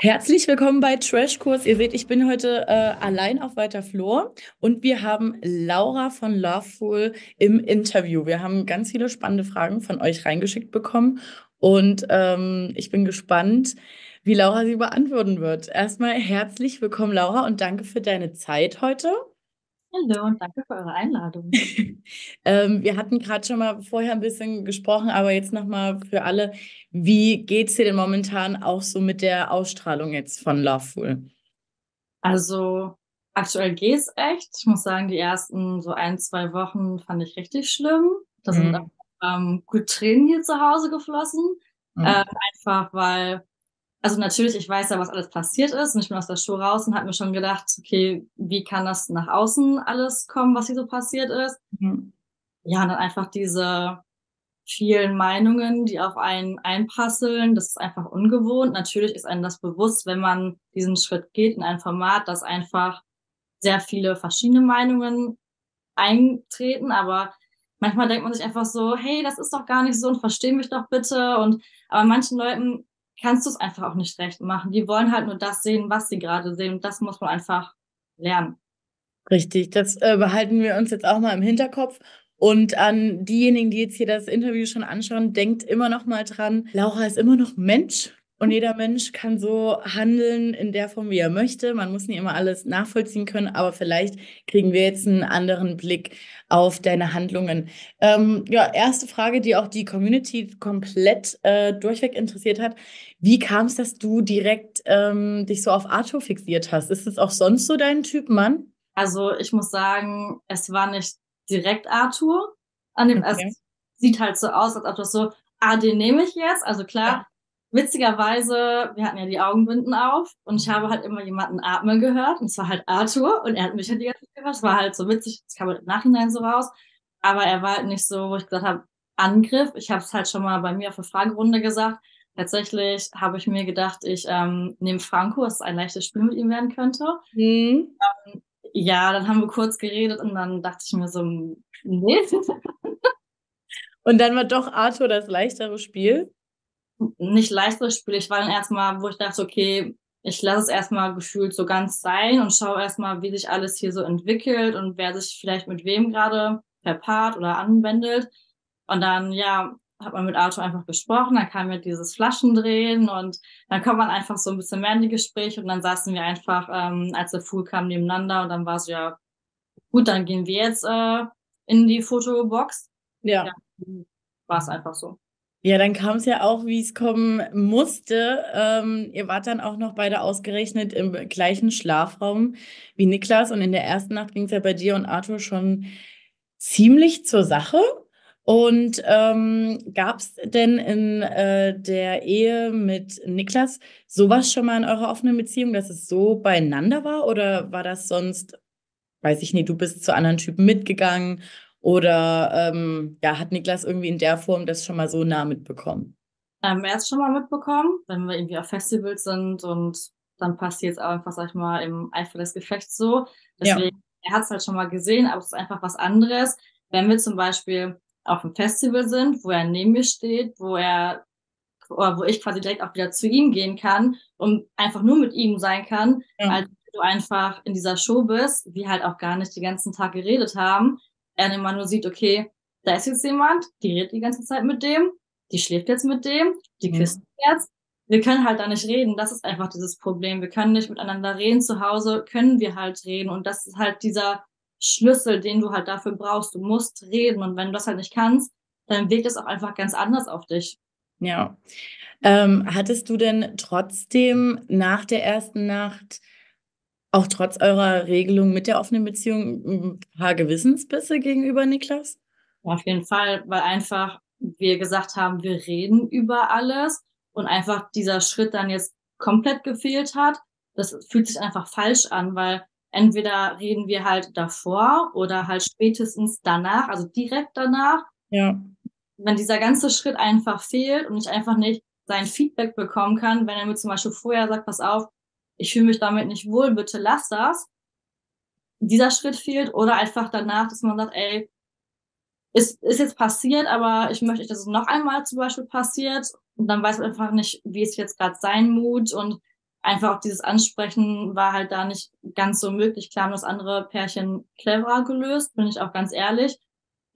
Herzlich willkommen bei Trashkurs. Ihr seht, ich bin heute äh, allein auf weiter Flur und wir haben Laura von Loveful im Interview. Wir haben ganz viele spannende Fragen von euch reingeschickt bekommen und ähm, ich bin gespannt, wie Laura sie beantworten wird. Erstmal herzlich willkommen, Laura, und danke für deine Zeit heute. Hallo und danke für eure Einladung. ähm, wir hatten gerade schon mal vorher ein bisschen gesprochen, aber jetzt nochmal für alle. Wie geht es dir denn momentan auch so mit der Ausstrahlung jetzt von Loveful? Also aktuell geht es echt. Ich muss sagen, die ersten so ein, zwei Wochen fand ich richtig schlimm. Da sind mhm. ähm, gut Tränen hier zu Hause geflossen. Mhm. Äh, einfach weil also natürlich, ich weiß ja, was alles passiert ist und ich bin aus der Show raus und habe mir schon gedacht, okay, wie kann das nach außen alles kommen, was hier so passiert ist? Mhm. Ja, und dann einfach diese vielen Meinungen, die auf einen einprasseln, das ist einfach ungewohnt. Natürlich ist einem das bewusst, wenn man diesen Schritt geht in ein Format, dass einfach sehr viele verschiedene Meinungen eintreten, aber manchmal denkt man sich einfach so, hey, das ist doch gar nicht so und versteh mich doch bitte und aber manchen Leuten kannst du es einfach auch nicht recht machen. Die wollen halt nur das sehen, was sie gerade sehen. Und das muss man einfach lernen. Richtig, das äh, behalten wir uns jetzt auch mal im Hinterkopf. Und an diejenigen, die jetzt hier das Interview schon anschauen, denkt immer noch mal dran, Laura ist immer noch Mensch und jeder Mensch kann so handeln in der Form, wie er möchte. Man muss nicht immer alles nachvollziehen können, aber vielleicht kriegen wir jetzt einen anderen Blick auf deine Handlungen. Ähm, ja, erste Frage, die auch die Community komplett äh, durchweg interessiert hat. Wie kam es, dass du direkt ähm, dich so auf Arthur fixiert hast? Ist es auch sonst so dein Typ Mann? Also ich muss sagen, es war nicht direkt Arthur. An dem, okay. Es sieht halt so aus, als ob das so, ah, den nehme ich jetzt. Also klar, ja witzigerweise, wir hatten ja die Augenbinden auf und ich habe halt immer jemanden atmen gehört und zwar halt Arthur und er hat mich halt die ganze Zeit gehört. Es war halt so witzig, das kam halt im Nachhinein so raus, aber er war halt nicht so, wo ich gesagt habe, Angriff. Ich habe es halt schon mal bei mir auf der Fragerunde gesagt. Tatsächlich habe ich mir gedacht, ich ähm, nehme Franco, dass es ein leichtes Spiel mit ihm werden könnte. Mhm. Ähm, ja, dann haben wir kurz geredet und dann dachte ich mir so, nee. und dann war doch Arthur das leichtere Spiel? Nicht leichteres Spiel. Ich war dann erstmal, wo ich dachte, okay, ich lasse es erstmal gefühlt so ganz sein und schaue erstmal, wie sich alles hier so entwickelt und wer sich vielleicht mit wem gerade verpaart oder anwendet. Und dann, ja, hat man mit Arthur einfach gesprochen, dann kam mir dieses Flaschendrehen und dann kommt man einfach so ein bisschen mehr in die Gespräche und dann saßen wir einfach, ähm, als der Fool kam, nebeneinander und dann war es so, ja, gut, dann gehen wir jetzt äh, in die Fotobox. Ja. ja war es einfach so. Ja, dann kam es ja auch, wie es kommen musste. Ähm, ihr wart dann auch noch beide ausgerechnet im gleichen Schlafraum wie Niklas und in der ersten Nacht ging es ja bei dir und Arthur schon ziemlich zur Sache. Und ähm, gab es denn in äh, der Ehe mit Niklas sowas schon mal in eurer offenen Beziehung, dass es so beieinander war? Oder war das sonst, weiß ich nicht, du bist zu anderen Typen mitgegangen oder ähm, ja, hat Niklas irgendwie in der Form das schon mal so nah mitbekommen? Ähm, er hat es schon mal mitbekommen, wenn wir irgendwie auf Festivals sind und dann passiert es einfach, sag ich mal, im Eifer des Gefechts so. Deswegen, ja. er hat es halt schon mal gesehen, aber es ist einfach was anderes. Wenn wir zum Beispiel auf einem Festival sind, wo er neben mir steht, wo er oder wo ich quasi direkt auch wieder zu ihm gehen kann und einfach nur mit ihm sein kann, ja. als du einfach in dieser Show bist, wir halt auch gar nicht den ganzen Tag geredet haben, er immer nur sieht, okay, da ist jetzt jemand, die redet die ganze Zeit mit dem, die schläft jetzt mit dem, die küsst mhm. jetzt. Wir können halt da nicht reden. Das ist einfach dieses Problem. Wir können nicht miteinander reden. Zu Hause können wir halt reden. Und das ist halt dieser Schlüssel, den du halt dafür brauchst. Du musst reden. Und wenn du das halt nicht kannst, dann wirkt es auch einfach ganz anders auf dich. Ja. Ähm, hattest du denn trotzdem nach der ersten Nacht auch trotz eurer Regelung mit der offenen Beziehung ein paar Gewissensbisse gegenüber Niklas? auf jeden Fall, weil einfach wir gesagt haben, wir reden über alles und einfach dieser Schritt dann jetzt komplett gefehlt hat. Das fühlt sich einfach falsch an, weil entweder reden wir halt davor oder halt spätestens danach, also direkt danach. Ja. Wenn dieser ganze Schritt einfach fehlt und ich einfach nicht sein Feedback bekommen kann, wenn er mir zum Beispiel vorher sagt, pass auf, ich fühle mich damit nicht wohl, bitte lass das. Dieser Schritt fehlt oder einfach danach, dass man sagt, ey, ist, ist jetzt passiert, aber ich möchte dass es noch einmal zum Beispiel passiert. Und dann weiß man einfach nicht, wie es jetzt gerade sein muss und einfach auch dieses Ansprechen war halt da nicht ganz so möglich. Klar haben das andere Pärchen cleverer gelöst, bin ich auch ganz ehrlich.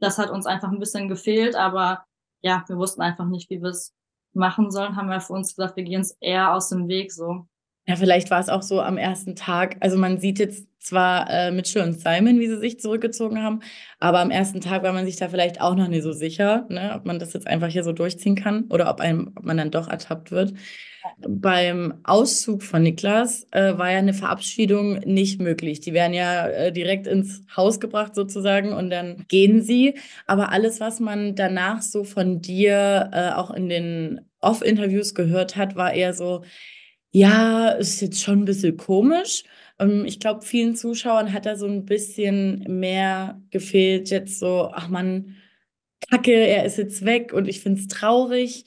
Das hat uns einfach ein bisschen gefehlt, aber ja, wir wussten einfach nicht, wie wir es machen sollen, haben wir für uns gesagt, wir gehen es eher aus dem Weg so. Ja, vielleicht war es auch so am ersten Tag. Also man sieht jetzt zwar äh, Mitchell und Simon, wie sie sich zurückgezogen haben, aber am ersten Tag war man sich da vielleicht auch noch nicht so sicher, ne, ob man das jetzt einfach hier so durchziehen kann oder ob, einem, ob man dann doch ertappt wird. Beim Auszug von Niklas äh, war ja eine Verabschiedung nicht möglich. Die werden ja äh, direkt ins Haus gebracht sozusagen und dann gehen sie. Aber alles, was man danach so von dir äh, auch in den Off-Interviews gehört hat, war eher so, ja, ist jetzt schon ein bisschen komisch. Ähm, ich glaube, vielen Zuschauern hat da so ein bisschen mehr gefehlt, jetzt so, ach man, Kacke, er ist jetzt weg und ich finde es traurig.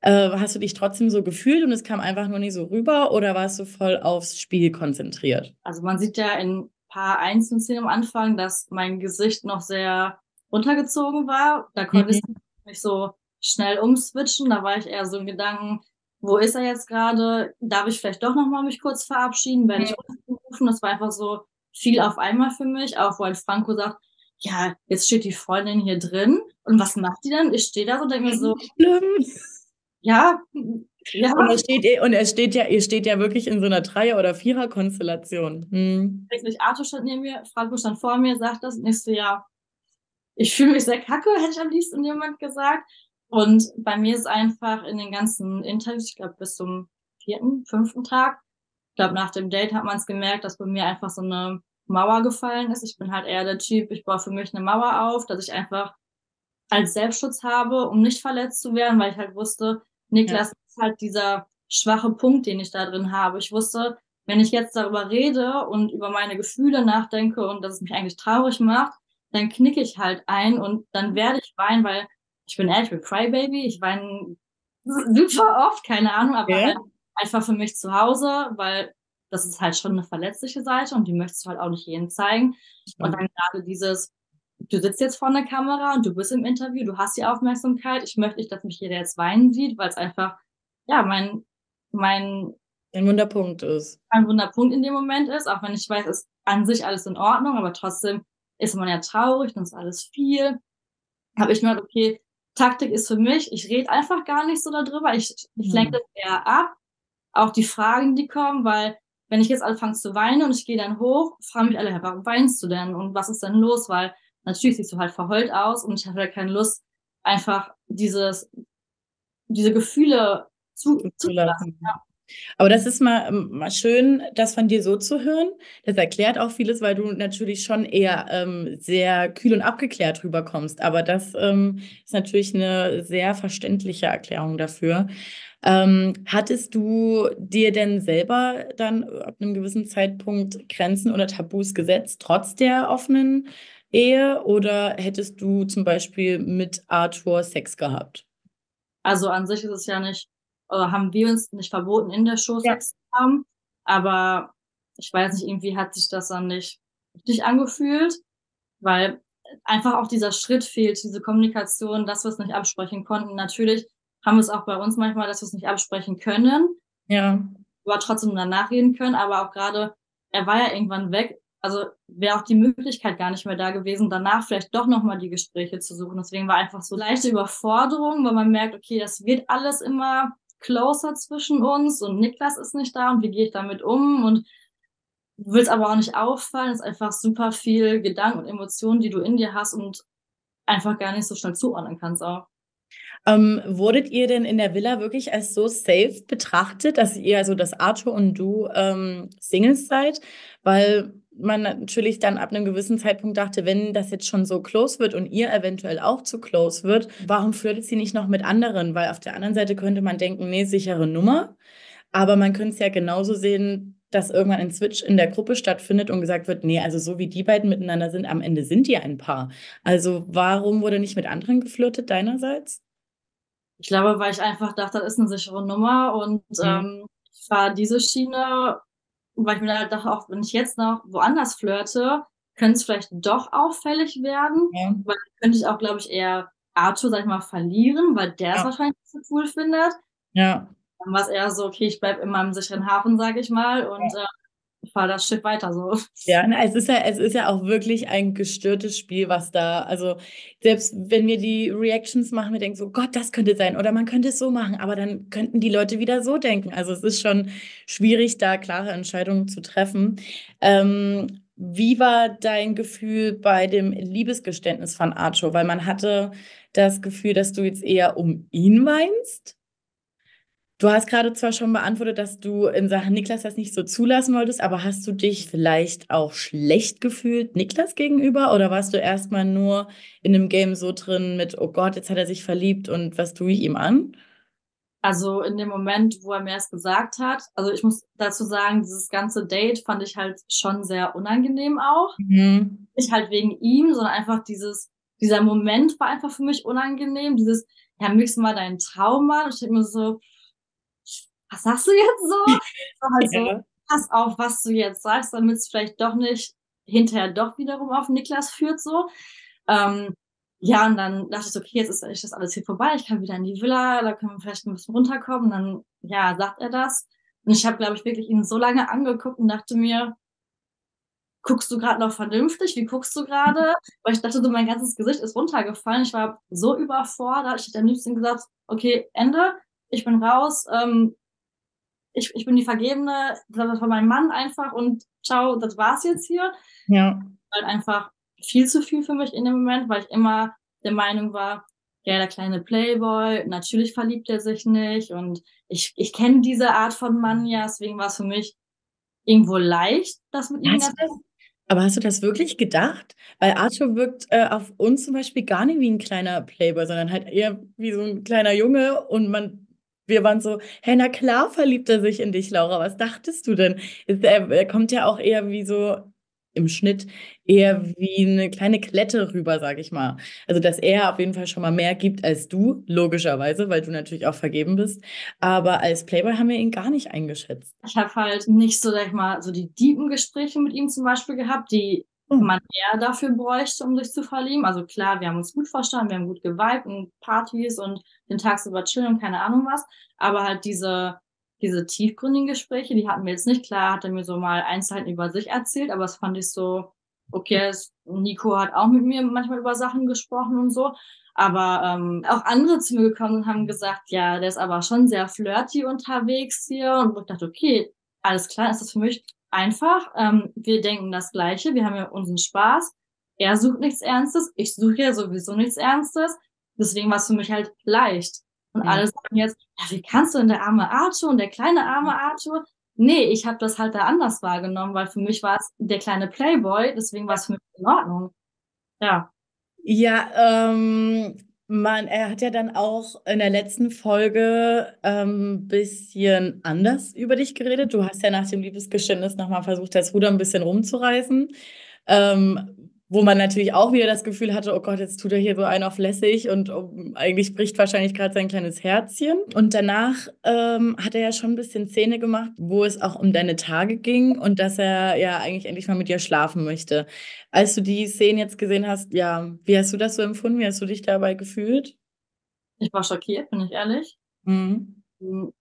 Äh, hast du dich trotzdem so gefühlt und es kam einfach nur nicht so rüber oder warst du voll aufs Spiel konzentriert? Also man sieht ja in ein paar einzelnen Szenen am Anfang, dass mein Gesicht noch sehr runtergezogen war. Da konnte mhm. ich nicht so schnell umswitchen. Da war ich eher so in Gedanken, wo ist er jetzt gerade? Darf ich vielleicht doch nochmal mich kurz verabschieden? Werde ich rufen? Das war einfach so viel auf einmal für mich, auch weil Franco sagt, ja, jetzt steht die Freundin hier drin und was macht die denn? Ich stehe da so und denke mir so, schlimm. Ja, ja. Und er steht, und er steht ja, ihr steht ja wirklich in so einer Dreier- oder Vierer-Konstellation. Hm. Arthur stand neben mir, Franco stand vor mir, sagt das nächste Jahr. Ich fühle mich sehr kacke, hätte ich am liebsten jemand gesagt. Und bei mir ist einfach in den ganzen Interviews, ich glaube bis zum vierten, fünften Tag, ich glaube nach dem Date hat man es gemerkt, dass bei mir einfach so eine Mauer gefallen ist. Ich bin halt eher der Typ, ich baue für mich eine Mauer auf, dass ich einfach als Selbstschutz habe, um nicht verletzt zu werden, weil ich halt wusste, Niklas ja. ist halt dieser schwache Punkt, den ich da drin habe. Ich wusste, wenn ich jetzt darüber rede und über meine Gefühle nachdenke und dass es mich eigentlich traurig macht, dann knicke ich halt ein und dann werde ich weinen, weil ich bin ehrlich, ich bin Crybaby, ich weine super oft, keine Ahnung, aber okay. halt einfach für mich zu Hause, weil das ist halt schon eine verletzliche Seite und die möchtest du halt auch nicht jedem zeigen. Mhm. Und dann gerade dieses, du sitzt jetzt vor der Kamera und du bist im Interview, du hast die Aufmerksamkeit. Ich möchte nicht, dass mich jeder jetzt weinen sieht, weil es einfach, ja, mein, mein, ein Wunderpunkt ist. Ein Wunderpunkt in dem Moment ist, auch wenn ich weiß, ist an sich alles in Ordnung, aber trotzdem ist man ja traurig und ist alles viel. Habe ich mir gedacht, okay, Taktik ist für mich, ich rede einfach gar nicht so darüber, ich, ich mhm. lenke das eher ab. Auch die Fragen, die kommen, weil wenn ich jetzt anfange zu weinen und ich gehe dann hoch, fragen mich alle, warum weinst du denn und was ist denn los? Weil natürlich siehst du halt verheult aus und ich habe halt keine Lust, einfach dieses, diese Gefühle zu, zu lassen. Ja. Aber das ist mal, ähm, mal schön, das von dir so zu hören. Das erklärt auch vieles, weil du natürlich schon eher ähm, sehr kühl und abgeklärt rüberkommst. Aber das ähm, ist natürlich eine sehr verständliche Erklärung dafür. Ähm, hattest du dir denn selber dann ab einem gewissen Zeitpunkt Grenzen oder Tabus gesetzt, trotz der offenen Ehe? Oder hättest du zum Beispiel mit Arthur Sex gehabt? Also an sich ist es ja nicht oder haben wir uns nicht verboten, in der Show. Sex zu haben. Aber ich weiß nicht, irgendwie hat sich das dann nicht richtig angefühlt, weil einfach auch dieser Schritt fehlt, diese Kommunikation, dass wir es nicht absprechen konnten. Natürlich haben wir es auch bei uns manchmal, dass wir es nicht absprechen können. Ja. Aber trotzdem danach reden können. Aber auch gerade, er war ja irgendwann weg. Also wäre auch die Möglichkeit gar nicht mehr da gewesen, danach vielleicht doch nochmal die Gespräche zu suchen. Deswegen war einfach so leichte Überforderung, weil man merkt, okay, das wird alles immer closer zwischen uns und Niklas ist nicht da und wie gehe ich damit um und du willst aber auch nicht auffallen, es ist einfach super viel Gedanken und Emotionen, die du in dir hast und einfach gar nicht so schnell zuordnen kannst auch. Ähm, wurdet ihr denn in der Villa wirklich als so safe betrachtet, dass ihr, also dass Arthur und du ähm, Singles seid? Weil man natürlich dann ab einem gewissen Zeitpunkt dachte, wenn das jetzt schon so close wird und ihr eventuell auch zu close wird, warum flirtet sie nicht noch mit anderen? Weil auf der anderen Seite könnte man denken, nee, sichere Nummer. Aber man könnte es ja genauso sehen, dass irgendwann ein Switch in der Gruppe stattfindet und gesagt wird, nee, also so wie die beiden miteinander sind, am Ende sind die ein Paar. Also warum wurde nicht mit anderen geflirtet deinerseits? Ich glaube, weil ich einfach dachte, das ist eine sichere Nummer und mhm. ähm, ich fahre diese Schiene weil ich mir halt dachte, auch wenn ich jetzt noch woanders flirte, könnte es vielleicht doch auffällig werden. Ja. Weil könnte ich auch, glaube ich, eher Arthur, sag ich mal, verlieren, weil der es wahrscheinlich nicht so cool findet. Ja. Dann war es eher so, okay, ich bleib in meinem sicheren Hafen, sage ich mal, und ja. äh, fahre das Schiff weiter so. Ja, es ist ja, es ist ja auch wirklich ein gestörtes Spiel, was da, also selbst wenn wir die Reactions machen, wir denken so, Gott, das könnte sein, oder man könnte es so machen, aber dann könnten die Leute wieder so denken. Also es ist schon schwierig, da klare Entscheidungen zu treffen. Ähm, wie war dein Gefühl bei dem Liebesgeständnis von Archo? Weil man hatte das Gefühl, dass du jetzt eher um ihn weinst. Du hast gerade zwar schon beantwortet, dass du in Sachen Niklas das nicht so zulassen wolltest, aber hast du dich vielleicht auch schlecht gefühlt Niklas gegenüber oder warst du erstmal nur in dem Game so drin mit, oh Gott, jetzt hat er sich verliebt und was tue ich ihm an? Also in dem Moment, wo er mir es gesagt hat, also ich muss dazu sagen, dieses ganze Date fand ich halt schon sehr unangenehm auch. Mhm. Nicht halt wegen ihm, sondern einfach dieses, dieser Moment war einfach für mich unangenehm. Dieses, ja, mix mal deinen Traum an. Und ich denke mir so, was sagst du jetzt so? so halt ja. pass auf, was du jetzt sagst, damit es vielleicht doch nicht hinterher doch wiederum auf Niklas führt, so. Ähm, ja, und dann dachte ich okay, jetzt ist, ist das alles hier vorbei, ich kann wieder in die Villa, da können wir vielleicht ein bisschen runterkommen. Und dann, ja, sagt er das. Und ich habe, glaube ich, wirklich ihn so lange angeguckt und dachte mir, guckst du gerade noch vernünftig? Wie guckst du gerade? Weil ich dachte so, mein ganzes Gesicht ist runtergefallen. Ich war so überfordert. Ich hätte am liebsten gesagt, okay, Ende, ich bin raus, ähm, ich, ich bin die Vergebene, das war mein Mann einfach und ciao, das war's jetzt hier. Ja. Halt einfach viel zu viel für mich in dem Moment, weil ich immer der Meinung war, ja, der kleine Playboy, natürlich verliebt er sich nicht und ich, ich kenne diese Art von Mann ja, deswegen war es für mich irgendwo leicht, das mit ihm das, Aber hast du das wirklich gedacht? Weil Arthur wirkt äh, auf uns zum Beispiel gar nicht wie ein kleiner Playboy, sondern halt eher wie so ein kleiner Junge und man wir waren so, hey, na klar verliebt er sich in dich, Laura. Was dachtest du denn? Er, er kommt ja auch eher wie so im Schnitt eher wie eine kleine Klette rüber, sag ich mal. Also, dass er auf jeden Fall schon mal mehr gibt als du, logischerweise, weil du natürlich auch vergeben bist. Aber als Playboy haben wir ihn gar nicht eingeschätzt. Ich habe halt nicht so, sag ich mal, so die tiefen Gespräche mit ihm zum Beispiel gehabt, die oh. man eher dafür bräuchte, um sich zu verlieben. Also klar, wir haben uns gut verstanden, wir haben gut geweibt und Partys und den Tagsüber chillen und keine Ahnung was. Aber halt diese diese tiefgründigen Gespräche, die hatten wir jetzt nicht. Klar hat er mir so mal Einzelheiten über sich erzählt, aber es fand ich so, okay, es, Nico hat auch mit mir manchmal über Sachen gesprochen und so. Aber ähm, auch andere zu mir gekommen und haben gesagt, ja, der ist aber schon sehr flirty unterwegs hier. Und ich dachte, okay, alles klar, ist das für mich einfach. Ähm, wir denken das Gleiche, wir haben ja unseren Spaß. Er sucht nichts Ernstes, ich suche ja sowieso nichts Ernstes. Deswegen war es für mich halt leicht. Und ja. alle sagen jetzt, ja, wie kannst du denn der arme Arthur und der kleine arme Arthur? Nee, ich habe das halt da anders wahrgenommen, weil für mich war es der kleine Playboy, deswegen war es für mich in Ordnung. Ja. Ja, ähm, man, er hat ja dann auch in der letzten Folge ein ähm, bisschen anders über dich geredet. Du hast ja nach dem Liebesgeständnis nochmal versucht, das Ruder ein bisschen rumzureißen. Ähm, wo man natürlich auch wieder das Gefühl hatte, oh Gott, jetzt tut er hier so einen auf lässig und um, eigentlich bricht wahrscheinlich gerade sein kleines Herzchen. Und danach ähm, hat er ja schon ein bisschen Szene gemacht, wo es auch um deine Tage ging und dass er ja eigentlich endlich mal mit dir schlafen möchte. Als du die Szene jetzt gesehen hast, ja, wie hast du das so empfunden? Wie hast du dich dabei gefühlt? Ich war schockiert, bin ich ehrlich. Mhm. Hm,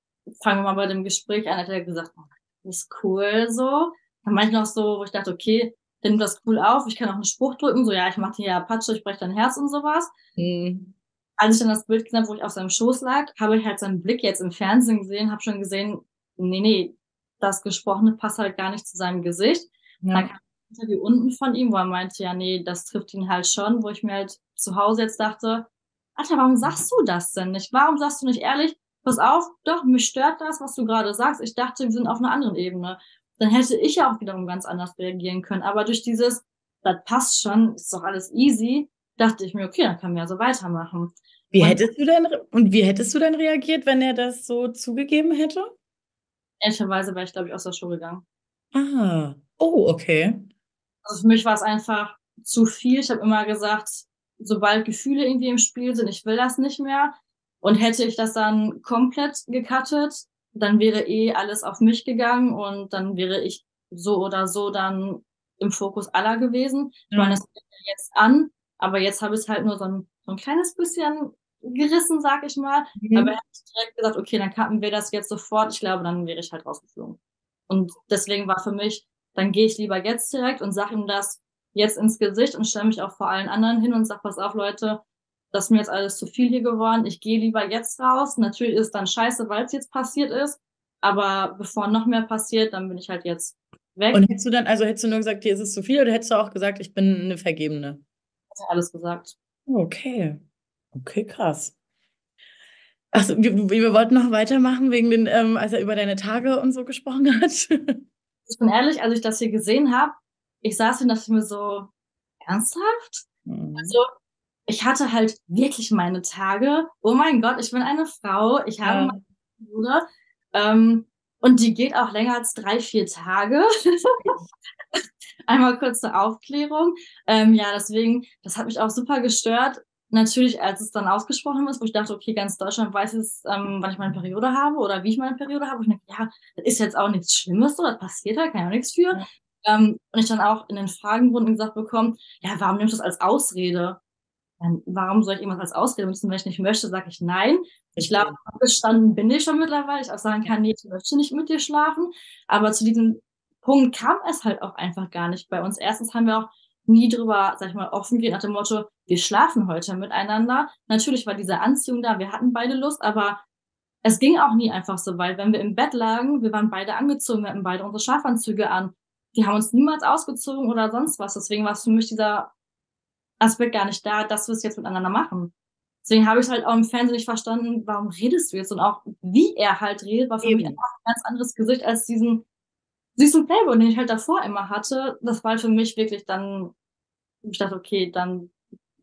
fangen wir mal bei dem Gespräch an, hat er gesagt, oh, das ist cool so. Dann meinte ich noch so, wo ich dachte, okay, der nimmt das cool auf, ich kann auch einen Spruch drücken, so ja, ich mache dir ja Patsche, ich breche dein Herz und sowas. Mhm. Als ich dann das Bild gesehen habe, wo ich auf seinem Schoß lag, habe ich halt seinen Blick jetzt im Fernsehen gesehen, habe schon gesehen, nee, nee, das Gesprochene passt halt gar nicht zu seinem Gesicht. Ja. Dann kam ein Interview unten von ihm, wo er meinte, ja, nee, das trifft ihn halt schon, wo ich mir halt zu Hause jetzt dachte, Alter, warum sagst du das denn nicht? Warum sagst du nicht ehrlich, pass auf, doch, mich stört das, was du gerade sagst. Ich dachte, wir sind auf einer anderen Ebene dann hätte ich ja auch wiederum ganz anders reagieren können. Aber durch dieses, das passt schon, ist doch alles easy, dachte ich mir, okay, dann können wir ja so weitermachen. Wie und, hättest du denn, und wie hättest du denn reagiert, wenn er das so zugegeben hätte? Ehrlicherweise wäre ich, glaube ich, aus der Schule gegangen. Ah, oh, okay. Also für mich war es einfach zu viel. Ich habe immer gesagt, sobald Gefühle irgendwie im Spiel sind, ich will das nicht mehr. Und hätte ich das dann komplett gecuttet, dann wäre eh alles auf mich gegangen und dann wäre ich so oder so dann im Fokus aller gewesen. Ich meine, das fängt ja jetzt an, aber jetzt habe ich halt nur so ein, so ein kleines bisschen gerissen, sag ich mal. Mhm. Aber hätte ich direkt gesagt, okay, dann cutten wir das jetzt sofort, ich glaube, dann wäre ich halt rausgeflogen. Und deswegen war für mich, dann gehe ich lieber jetzt direkt und sage ihm das jetzt ins Gesicht und stelle mich auch vor allen anderen hin und sage, pass auf, Leute, das ist mir jetzt alles zu viel hier geworden. Ich gehe lieber jetzt raus. Natürlich ist es dann scheiße, weil es jetzt passiert ist. Aber bevor noch mehr passiert, dann bin ich halt jetzt weg. Und hättest du dann, also hättest du nur gesagt, dir ist es zu viel oder hättest du auch gesagt, ich bin eine Vergebene? Habe alles gesagt. Okay. Okay, krass. Achso, wir, wir wollten noch weitermachen, wegen den, ähm, als er über deine Tage und so gesprochen hat. ich bin ehrlich, als ich das hier gesehen habe, ich saß hier und dachte mir so, ernsthaft? Mhm. Also, ich hatte halt wirklich meine Tage. Oh mein Gott, ich bin eine Frau, ich habe ja. meine Bruder. Ähm, und die geht auch länger als drei, vier Tage. Einmal kurz zur Aufklärung. Ähm, ja, deswegen, das hat mich auch super gestört. Natürlich, als es dann ausgesprochen ist, wo ich dachte, okay, ganz Deutschland weiß jetzt, ähm, wann ich meine Periode habe oder wie ich meine Periode habe. Und ich denke, ja, das ist jetzt auch nichts Schlimmes, so, das passiert halt, kann ja auch nichts für. Ja. Ähm, und ich dann auch in den Fragenrunden gesagt bekommen, ja, warum nimmst du das als Ausrede? Dann, warum soll ich irgendwas als Ausrede müssen, wenn ich nicht möchte, sage ich nein. Ich glaube, abgestanden bin ich schon mittlerweile. Ich auch sagen kann, nee, ich möchte nicht mit dir schlafen. Aber zu diesem Punkt kam es halt auch einfach gar nicht bei uns. Erstens haben wir auch nie drüber, sag ich mal, offen geht nach dem Motto, wir schlafen heute miteinander. Natürlich war diese Anziehung da, wir hatten beide Lust, aber es ging auch nie einfach so weit. Wenn wir im Bett lagen, wir waren beide angezogen, wir hatten beide unsere Schafanzüge an. Die haben uns niemals ausgezogen oder sonst was. Deswegen war es für mich dieser Aspekt gar nicht da, dass wir es jetzt miteinander machen. Deswegen habe ich halt auch im Fernsehen nicht verstanden, warum redest du jetzt? Und auch wie er halt redet, war für Eben. mich einfach ein ganz anderes Gesicht als diesen süßen Playboy, den ich halt davor immer hatte. Das war halt für mich wirklich dann, ich dachte, okay, dann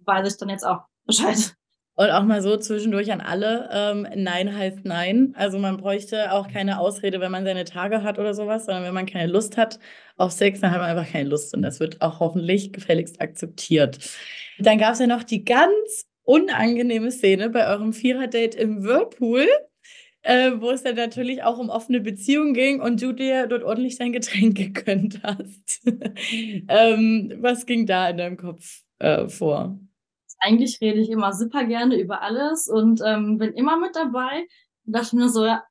weiß ich dann jetzt auch Bescheid. Und auch mal so zwischendurch an alle, ähm, Nein heißt Nein. Also man bräuchte auch keine Ausrede, wenn man seine Tage hat oder sowas, sondern wenn man keine Lust hat auf Sex, dann hat man einfach keine Lust und das wird auch hoffentlich gefälligst akzeptiert. Dann gab es ja noch die ganz unangenehme Szene bei eurem Vierer-Date im Whirlpool, äh, wo es dann natürlich auch um offene Beziehungen ging und du dir dort ordentlich dein Getränk gegönnt hast. ähm, was ging da in deinem Kopf äh, vor? Eigentlich rede ich immer super gerne über alles und ähm, bin immer mit dabei. Und dachte mir so, ja,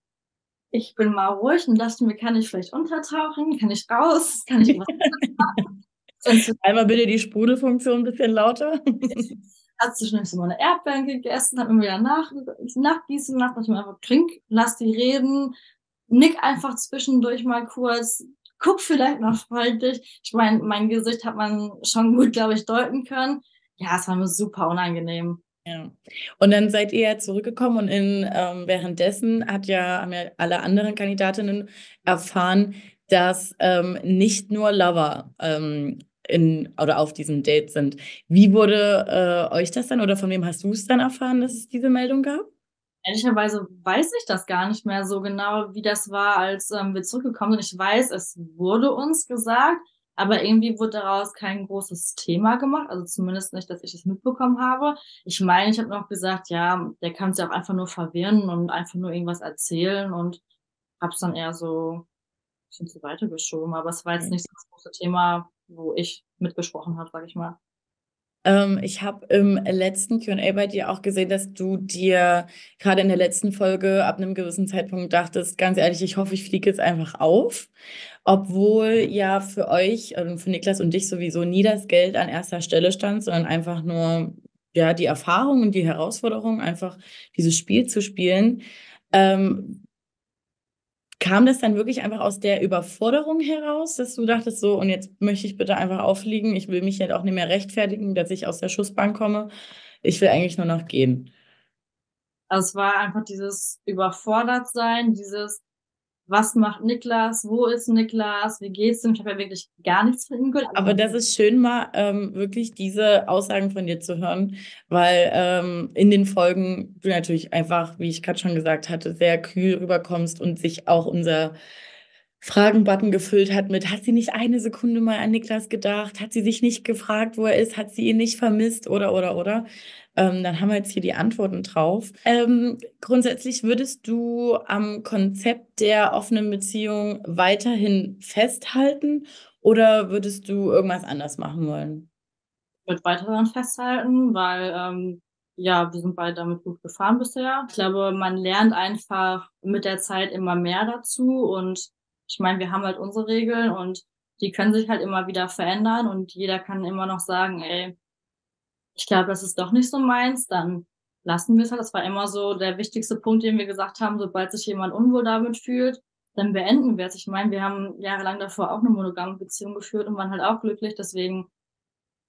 ich bin mal ruhig und dachte mir, kann ich vielleicht untertauchen? Kann ich raus? Kann ich was Einmal bitte die Sprudelfunktion ein bisschen lauter. Hat zwischendurch so meine Erdbeeren gegessen, hat mir wieder nach, nachgießen lassen, dachte ich mir einfach, trink, lass die reden, nick einfach zwischendurch mal kurz, guck vielleicht noch freundlich. Ich meine, mein Gesicht hat man schon gut, glaube ich, deuten können ja, es war mir super unangenehm. Ja. Und dann seid ihr ja zurückgekommen und in, ähm, währenddessen hat ja, haben ja alle anderen Kandidatinnen erfahren, dass ähm, nicht nur Lover ähm, in oder auf diesem Date sind. Wie wurde äh, euch das dann oder von wem hast du es dann erfahren, dass es diese Meldung gab? Ehrlicherweise weiß ich das gar nicht mehr so genau, wie das war, als ähm, wir zurückgekommen sind. Ich weiß, es wurde uns gesagt, aber irgendwie wurde daraus kein großes Thema gemacht, also zumindest nicht, dass ich es mitbekommen habe. Ich meine, ich habe noch gesagt, ja, der kann sich auch einfach nur verwirren und einfach nur irgendwas erzählen und habe es dann eher so ein bisschen zur Seite geschoben. Aber es war jetzt nicht so das große Thema, wo ich mitgesprochen habe, sage ich mal. Ähm, ich habe im letzten QA bei dir auch gesehen, dass du dir gerade in der letzten Folge ab einem gewissen Zeitpunkt dachtest, ganz ehrlich, ich hoffe, ich fliege jetzt einfach auf. Obwohl ja für euch, also für Niklas und dich sowieso nie das Geld an erster Stelle stand, sondern einfach nur ja, die Erfahrung und die Herausforderung, einfach dieses Spiel zu spielen. Ähm, Kam das dann wirklich einfach aus der Überforderung heraus, dass du dachtest, so, und jetzt möchte ich bitte einfach aufliegen, ich will mich jetzt auch nicht mehr rechtfertigen, dass ich aus der Schussbank komme, ich will eigentlich nur noch gehen? Es war einfach dieses Überfordertsein, dieses, was macht Niklas, wo ist Niklas, wie geht's ihm? Ich habe ja wirklich gar nichts von ihm gehört. Aber das ist schön, mal ähm, wirklich diese Aussagen von dir zu hören, weil ähm, in den Folgen du natürlich einfach, wie ich gerade schon gesagt hatte, sehr kühl rüberkommst und sich auch unser Fragenbutton gefüllt hat mit, hat sie nicht eine Sekunde mal an Niklas gedacht? Hat sie sich nicht gefragt, wo er ist? Hat sie ihn nicht vermisst? Oder, oder, oder? Ähm, dann haben wir jetzt hier die Antworten drauf. Ähm, grundsätzlich würdest du am Konzept der offenen Beziehung weiterhin festhalten oder würdest du irgendwas anders machen wollen? Ich würde weiter daran festhalten, weil ähm, ja, wir sind beide damit gut gefahren bisher. Ich glaube, man lernt einfach mit der Zeit immer mehr dazu und ich meine, wir haben halt unsere Regeln und die können sich halt immer wieder verändern und jeder kann immer noch sagen, ey, ich glaube, das ist doch nicht so meins, dann lassen wir es halt. Das war immer so der wichtigste Punkt, den wir gesagt haben, sobald sich jemand unwohl damit fühlt, dann beenden wir es. Ich meine, wir haben jahrelang davor auch eine monogame Beziehung geführt und waren halt auch glücklich, deswegen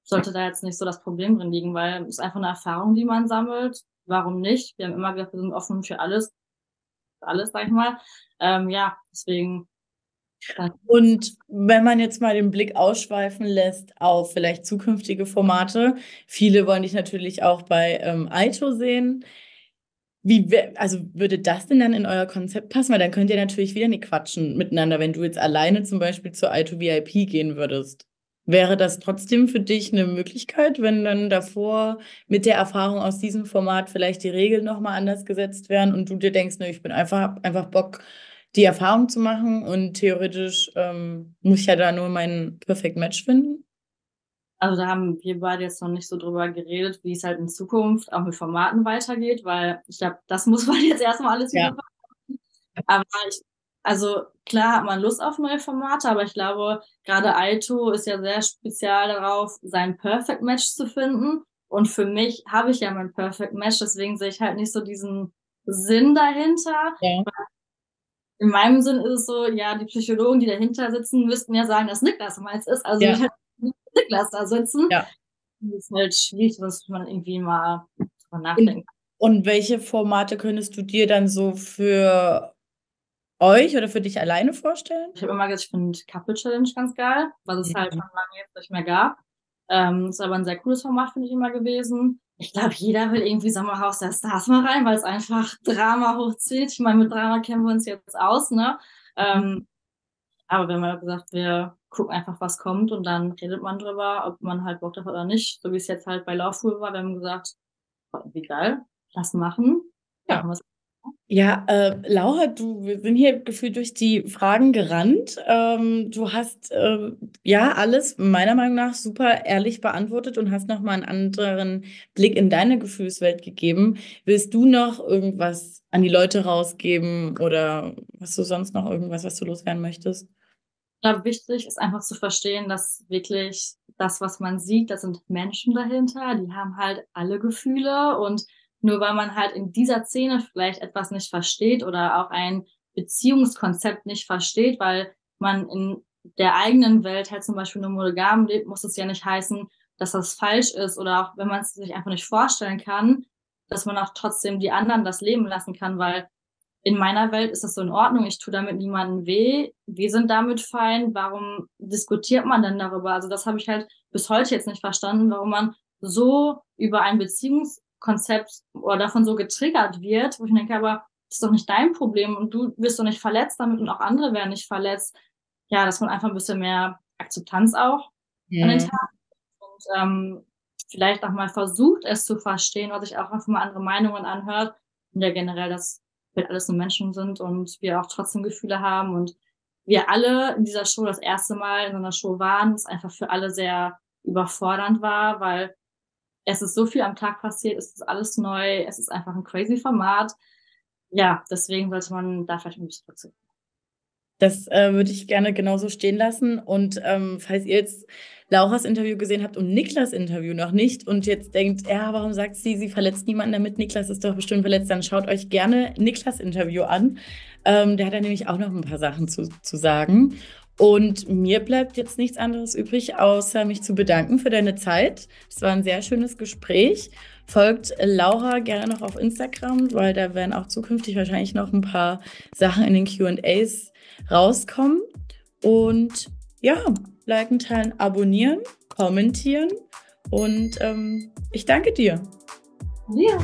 sollte da jetzt nicht so das Problem drin liegen, weil es ist einfach eine Erfahrung, die man sammelt. Warum nicht? Wir haben immer gesagt, wir sind offen für alles, für alles, sag ich mal. Ähm, ja, deswegen und wenn man jetzt mal den Blick ausschweifen lässt auf vielleicht zukünftige Formate, viele wollen dich natürlich auch bei ähm, Aito sehen. Wie, also würde das denn dann in euer Konzept passen? Weil dann könnt ihr natürlich wieder nicht quatschen miteinander, wenn du jetzt alleine zum Beispiel zur Aito VIP gehen würdest. Wäre das trotzdem für dich eine Möglichkeit, wenn dann davor mit der Erfahrung aus diesem Format vielleicht die Regeln nochmal anders gesetzt werden und du dir denkst, ne, ich bin einfach, einfach Bock, die Erfahrung zu machen und theoretisch ähm, muss ich ja da nur mein Perfect Match finden. Also da haben wir beide jetzt noch nicht so drüber geredet, wie es halt in Zukunft auch mit Formaten weitergeht, weil ich glaube, das muss man jetzt erstmal alles ja. wieder Aber ich, also klar hat man Lust auf neue Formate, aber ich glaube, gerade Aito ist ja sehr spezial darauf, sein Perfect Match zu finden. Und für mich habe ich ja mein Perfect Match, deswegen sehe ich halt nicht so diesen Sinn dahinter. Ja in meinem Sinn ist es so, ja, die Psychologen, die dahinter sitzen, müssten ja sagen, dass Niklas meins ist. Also ja. halt Niklas da sitzen. Ja. Das ist halt schwierig, sonst man irgendwie mal drüber nachdenken. Und, und welche Formate könntest du dir dann so für euch oder für dich alleine vorstellen? Ich habe immer gesagt, ich finde Couple Challenge ganz geil, was es halt mhm. halt schon lange jetzt nicht mehr gab. Ähm, ist aber ein sehr cooles Format, finde ich immer gewesen ich glaube, jeder will irgendwie Sommerhaus der Stars mal rein, weil es einfach Drama hochzieht. Ich meine, mit Drama kennen wir uns jetzt aus, ne? Ähm, aber wir haben ja gesagt, wir gucken einfach, was kommt und dann redet man drüber, ob man halt Bock drauf hat oder nicht. So wie es jetzt halt bei Laufpool war. Wir haben gesagt, wie geil, lass machen. Ja. ja ja, äh, Laura, du, wir sind hier gefühlt durch die Fragen gerannt. Ähm, du hast äh, ja alles meiner Meinung nach super ehrlich beantwortet und hast nochmal einen anderen Blick in deine Gefühlswelt gegeben. Willst du noch irgendwas an die Leute rausgeben oder hast du sonst noch irgendwas, was du loswerden möchtest? Ich glaube, wichtig ist einfach zu verstehen, dass wirklich das, was man sieht, da sind Menschen dahinter, die haben halt alle Gefühle und nur weil man halt in dieser Szene vielleicht etwas nicht versteht oder auch ein Beziehungskonzept nicht versteht, weil man in der eigenen Welt halt zum Beispiel nur monogam lebt, muss es ja nicht heißen, dass das falsch ist oder auch wenn man es sich einfach nicht vorstellen kann, dass man auch trotzdem die anderen das leben lassen kann, weil in meiner Welt ist das so in Ordnung, ich tue damit niemandem weh, wir sind damit fein, warum diskutiert man denn darüber? Also das habe ich halt bis heute jetzt nicht verstanden, warum man so über ein Beziehungs Konzept oder davon so getriggert wird, wo ich denke, aber das ist doch nicht dein Problem und du wirst doch nicht verletzt damit und auch andere werden nicht verletzt. Ja, dass man einfach ein bisschen mehr Akzeptanz auch mhm. an den Tag und ähm, vielleicht auch mal versucht, es zu verstehen, was sich auch einfach mal andere Meinungen anhört und ja generell, dass wir alles nur Menschen sind und wir auch trotzdem Gefühle haben und wir alle in dieser Show das erste Mal in so einer Show waren, was einfach für alle sehr überfordernd war, weil es ist so viel am Tag passiert, es ist alles neu, es ist einfach ein crazy Format. Ja, deswegen sollte man da vielleicht ein bisschen verzichten. Das äh, würde ich gerne genauso stehen lassen. Und ähm, falls ihr jetzt Lauras Interview gesehen habt und Niklas Interview noch nicht und jetzt denkt, ja, warum sagt sie, sie verletzt niemanden damit, Niklas ist doch bestimmt verletzt, dann schaut euch gerne Niklas Interview an. Ähm, der hat da nämlich auch noch ein paar Sachen zu, zu sagen. Und mir bleibt jetzt nichts anderes übrig, außer mich zu bedanken für deine Zeit. Es war ein sehr schönes Gespräch. Folgt Laura gerne noch auf Instagram, weil da werden auch zukünftig wahrscheinlich noch ein paar Sachen in den QAs rauskommen. Und ja, liken, teilen, abonnieren, kommentieren. Und ähm, ich danke dir. Ja.